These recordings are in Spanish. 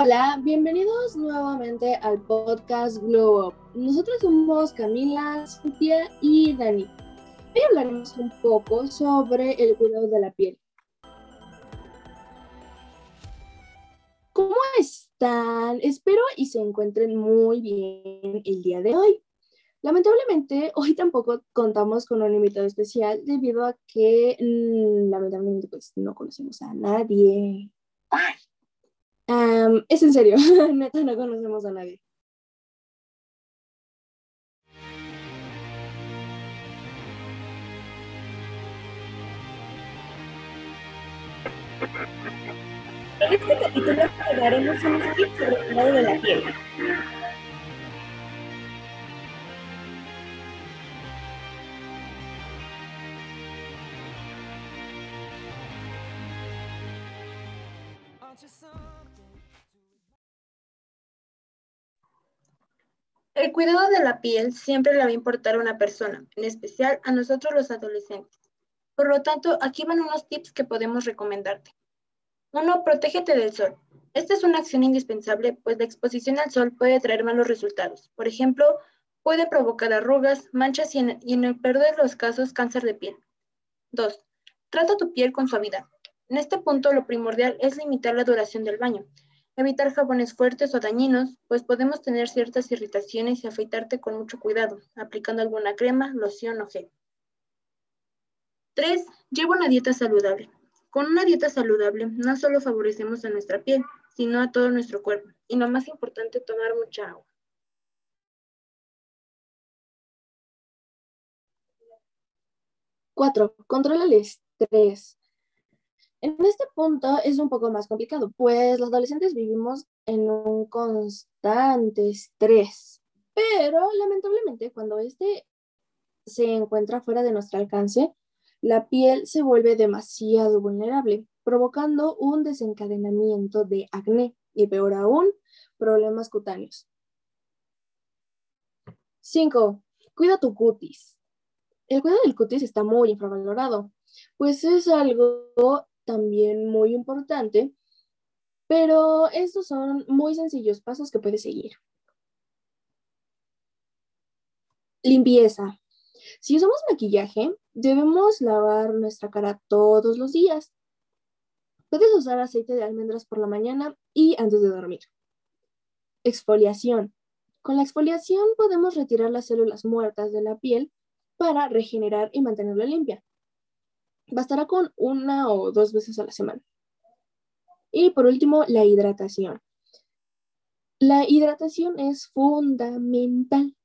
Hola, bienvenidos nuevamente al podcast Glow Up. Nosotros somos Camila, Cintia y Dani. Hoy hablaremos un poco sobre el cuidado de la piel. ¿Cómo están? Espero y se encuentren muy bien el día de hoy. Lamentablemente, hoy tampoco contamos con un invitado especial debido a que mm, lamentablemente pues no conocemos a nadie. ¡Ay! Es en serio, neta, no conocemos a nadie. En este capítulo hablaremos un tips sobre el de la piel. El cuidado de la piel siempre le va a importar a una persona, en especial a nosotros los adolescentes. Por lo tanto, aquí van unos tips que podemos recomendarte. Uno, protégete del sol. Esta es una acción indispensable, pues la exposición al sol puede traer malos resultados. Por ejemplo, puede provocar arrugas, manchas y en, el peor de los casos, cáncer de piel. Dos, trata tu piel con suavidad. En este punto, lo primordial es limitar la duración del baño. Evitar jabones fuertes o dañinos, pues podemos tener ciertas irritaciones y afeitarte con mucho cuidado, aplicando alguna crema, loción o gel. 3. Lleva una dieta saludable. Con una dieta saludable no solo favorecemos a nuestra piel, sino a todo nuestro cuerpo. Y lo más importante, tomar mucha agua. 4. Controla el estrés. En este punto es un poco más complicado, pues los adolescentes vivimos en un constante estrés, pero lamentablemente cuando este se encuentra fuera de nuestro alcance, la piel se vuelve demasiado vulnerable, provocando un desencadenamiento de acné y peor aún, problemas cutáneos. 5. Cuida tu cutis. El cuidado del cutis está muy infravalorado, pues es algo también muy importante, pero estos son muy sencillos pasos que puedes seguir. Limpieza. Si usamos maquillaje, debemos lavar nuestra cara todos los días. Puedes usar aceite de almendras por la mañana y antes de dormir. Exfoliación. Con la exfoliación podemos retirar las células muertas de la piel para regenerar y mantenerla limpia. Bastará con una o dos veces a la semana. Y por último, la hidratación. La hidratación es fundamental,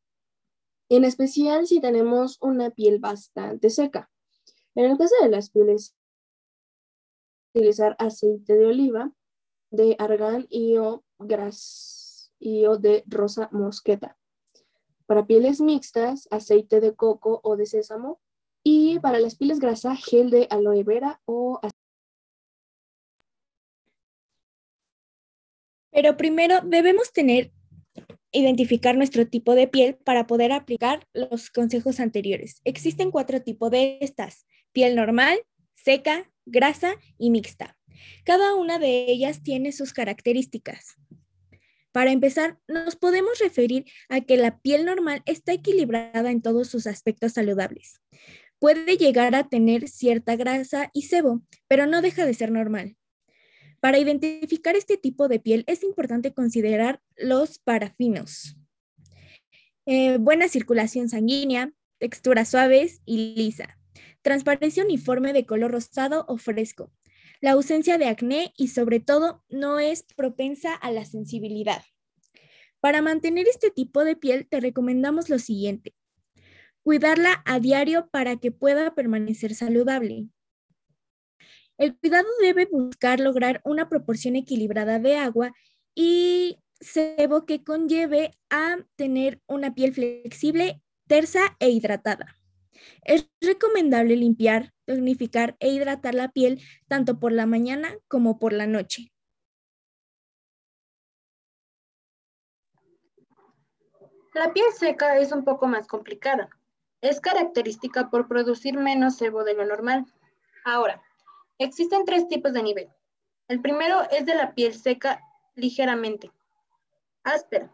en especial si tenemos una piel bastante seca. En el caso de las pieles, utilizar aceite de oliva, de argán y o, gras, y o de rosa mosqueta. Para pieles mixtas, aceite de coco o de sésamo y para las pieles grasas, gel de aloe vera o... Pero primero debemos tener, identificar nuestro tipo de piel para poder aplicar los consejos anteriores. Existen cuatro tipos de estas, piel normal, seca, grasa y mixta. Cada una de ellas tiene sus características. Para empezar, nos podemos referir a que la piel normal está equilibrada en todos sus aspectos saludables. Puede llegar a tener cierta grasa y sebo, pero no deja de ser normal. Para identificar este tipo de piel es importante considerar los parafinos. Eh, buena circulación sanguínea, texturas suaves y lisa, transparencia uniforme de color rosado o fresco, la ausencia de acné y sobre todo no es propensa a la sensibilidad. Para mantener este tipo de piel te recomendamos lo siguiente. Cuidarla a diario para que pueda permanecer saludable. El cuidado debe buscar lograr una proporción equilibrada de agua y sebo que conlleve a tener una piel flexible, tersa e hidratada. Es recomendable limpiar, tonificar e hidratar la piel tanto por la mañana como por la noche. La piel seca es un poco más complicada. Es característica por producir menos sebo de lo normal. Ahora, existen tres tipos de nivel. El primero es de la piel seca ligeramente. Áspera.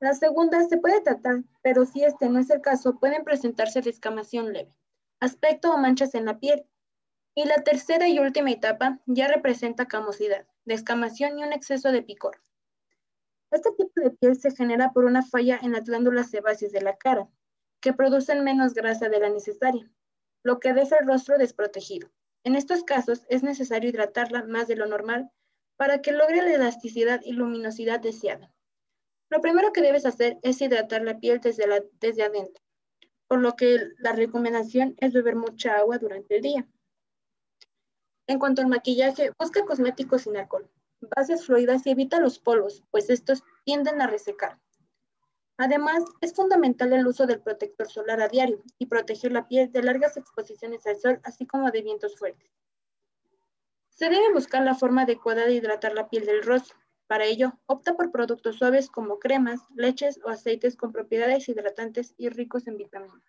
La segunda se puede tratar, pero si este no es el caso, pueden presentarse descamación leve, aspecto o manchas en la piel. Y la tercera y última etapa ya representa camosidad, descamación y un exceso de picor. Este tipo de piel se genera por una falla en las glándulas sebáceas de la cara, que producen menos grasa de la necesaria, lo que deja el rostro desprotegido. En estos casos es necesario hidratarla más de lo normal para que logre la elasticidad y luminosidad deseada. Lo primero que debes hacer es hidratar la piel desde, la, desde adentro, por lo que la recomendación es beber mucha agua durante el día. En cuanto al maquillaje, busca cosméticos sin alcohol bases fluidas y evita los polvos, pues estos tienden a resecar. Además, es fundamental el uso del protector solar a diario y proteger la piel de largas exposiciones al sol, así como de vientos fuertes. Se debe buscar la forma adecuada de hidratar la piel del rostro. Para ello, opta por productos suaves como cremas, leches o aceites con propiedades hidratantes y ricos en vitaminas.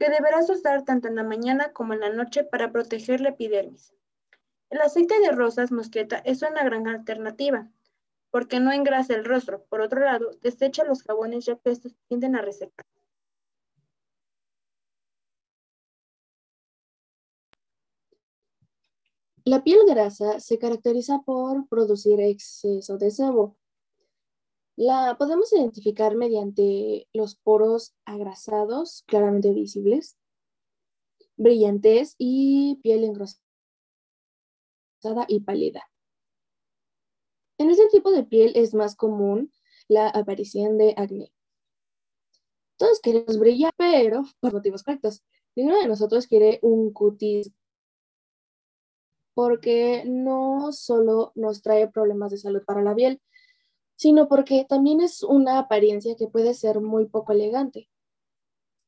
Que deberás usar tanto en la mañana como en la noche para proteger la epidermis. El aceite de rosas mosqueta es una gran alternativa, porque no engrasa el rostro. Por otro lado, desecha los jabones ya que estos tienden a resecar. La piel grasa se caracteriza por producir exceso de sebo. La podemos identificar mediante los poros agrasados, claramente visibles, brillantes y piel engrosada y pálida. En este tipo de piel es más común la aparición de acné. Todos queremos brillar, pero por motivos correctos. Ninguno de nosotros quiere un cutis porque no solo nos trae problemas de salud para la piel, sino porque también es una apariencia que puede ser muy poco elegante.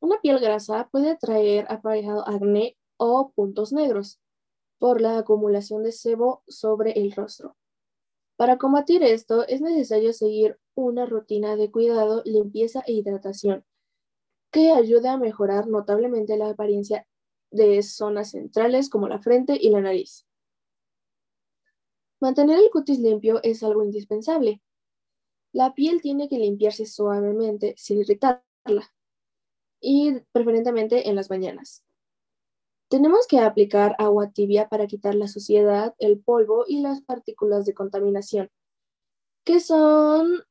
Una piel grasa puede traer aparejado acné o puntos negros por la acumulación de sebo sobre el rostro. Para combatir esto es necesario seguir una rutina de cuidado, limpieza e hidratación que ayude a mejorar notablemente la apariencia de zonas centrales como la frente y la nariz. Mantener el cutis limpio es algo indispensable. La piel tiene que limpiarse suavemente sin irritarla y preferentemente en las mañanas. Tenemos que aplicar agua tibia para quitar la suciedad, el polvo y las partículas de contaminación, que son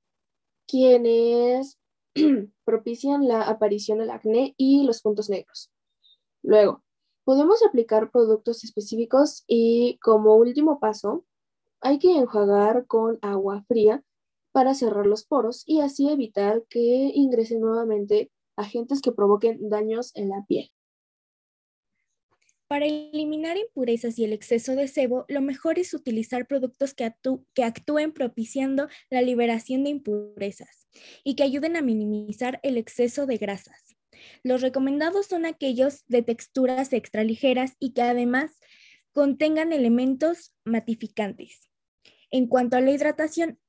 quienes propician la aparición del acné y los puntos negros. Luego, podemos aplicar productos específicos y como último paso, hay que enjuagar con agua fría para cerrar los poros y así evitar que ingresen nuevamente agentes que provoquen daños en la piel. Para eliminar impurezas y el exceso de sebo, lo mejor es utilizar productos que, actúen propiciando la liberación de impurezas y que ayuden a minimizar el exceso de grasas. Los recomendados son aquellos de texturas extra ligeras y que además contengan elementos matificantes. En cuanto a la hidratación,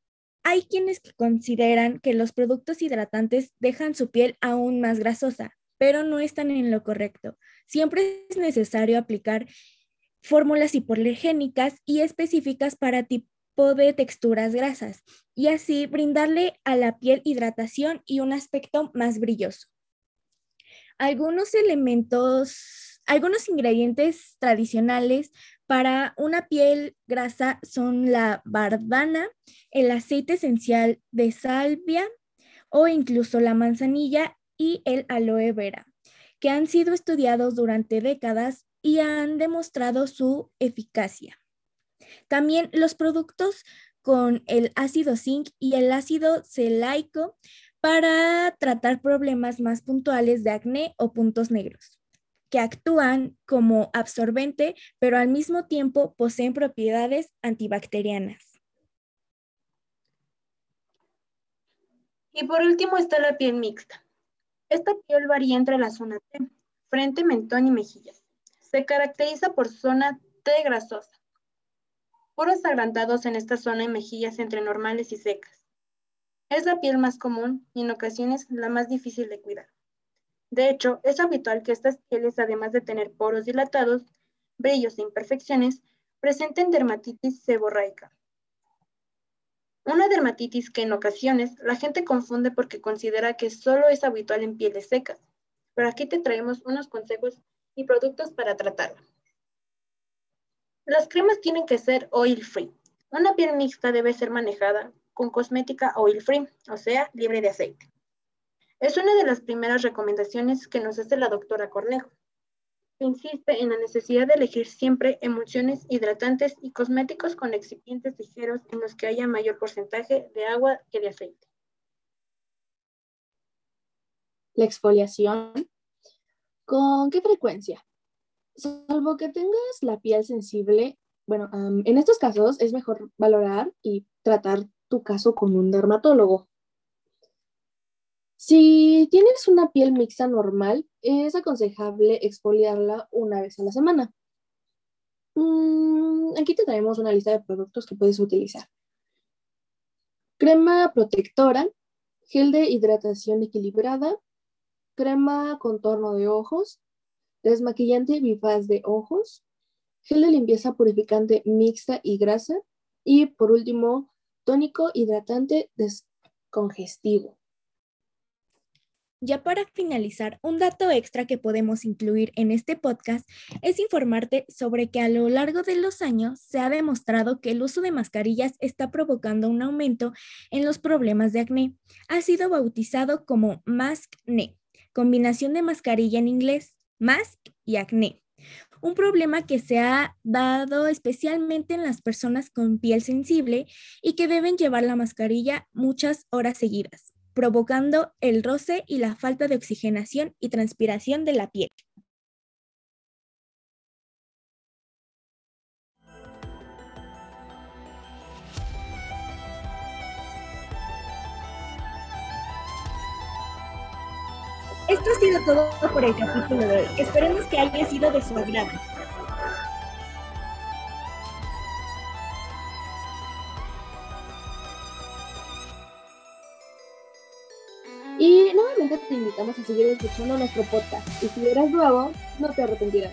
hay quienes consideran que los productos hidratantes dejan su piel aún más grasosa, pero no están en lo correcto. Siempre es necesario aplicar fórmulas hipoalergénicas y específicas para tipo de texturas grasas y así brindarle a la piel hidratación y un aspecto más brilloso. Algunos elementos, algunos ingredientes tradicionales para una piel grasa son la bardana, el aceite esencial de salvia o incluso la manzanilla y el aloe vera, que han sido estudiados durante décadas y han demostrado su eficacia. También los productos con el ácido zinc y el ácido celaico para tratar problemas más puntuales de acné o puntos negros, que actúan como absorbente, pero al mismo tiempo poseen propiedades antibacterianas. Y por último está la piel mixta. Esta piel varía entre la zona T, frente, mentón y mejillas. Se caracteriza por zona T grasosa. Poros agrandados en esta zona y mejillas entre normales y secas. Es la piel más común y en ocasiones la más difícil de cuidar. De hecho, es habitual que estas pieles, además de tener poros dilatados, brillos e imperfecciones, presenten dermatitis seborreica. Una dermatitis que en ocasiones la gente confunde porque considera que solo es habitual en pieles secas, pero aquí te traemos unos consejos y productos para tratarla. Las cremas tienen que ser oil free. Una piel mixta debe ser manejada con cosmética oil free, o sea, libre de aceite. Es una de las primeras recomendaciones que nos hace la doctora Cornejo. Insiste en la necesidad de elegir siempre emulsiones hidratantes y cosméticos con excipientes ligeros en los que haya mayor porcentaje de agua que de aceite. La exfoliación. ¿Con qué frecuencia? Salvo que tengas la piel sensible, bueno, en estos casos es mejor valorar y tratar tu caso con un dermatólogo. Si tienes una piel mixta normal, es aconsejable exfoliarla una vez a la semana. Mm, aquí te traemos una lista de productos que puedes utilizar. Crema protectora, gel de hidratación equilibrada, crema contorno de ojos, desmaquillante bifaz de ojos, gel de limpieza purificante mixta y grasa y por último, tónico hidratante descongestivo. Ya para finalizar, un dato extra que podemos incluir en este podcast es informarte sobre que a lo largo de los años se ha demostrado que el uso de mascarillas está provocando un aumento en los problemas de acné. Ha sido bautizado como maskne, combinación de mascarilla en inglés, mask y acné. Un problema que se ha dado especialmente en las personas con piel sensible y que deben llevar la mascarilla muchas horas seguidas provocando el roce y la falta de oxigenación y transpiración de la piel. Esto ha sido todo por el capítulo de hoy. Esperemos que haya sido de su agrado. Te invitamos a seguir escuchando nuestro podcast. Y si eres nuevo, no te arrepentirás.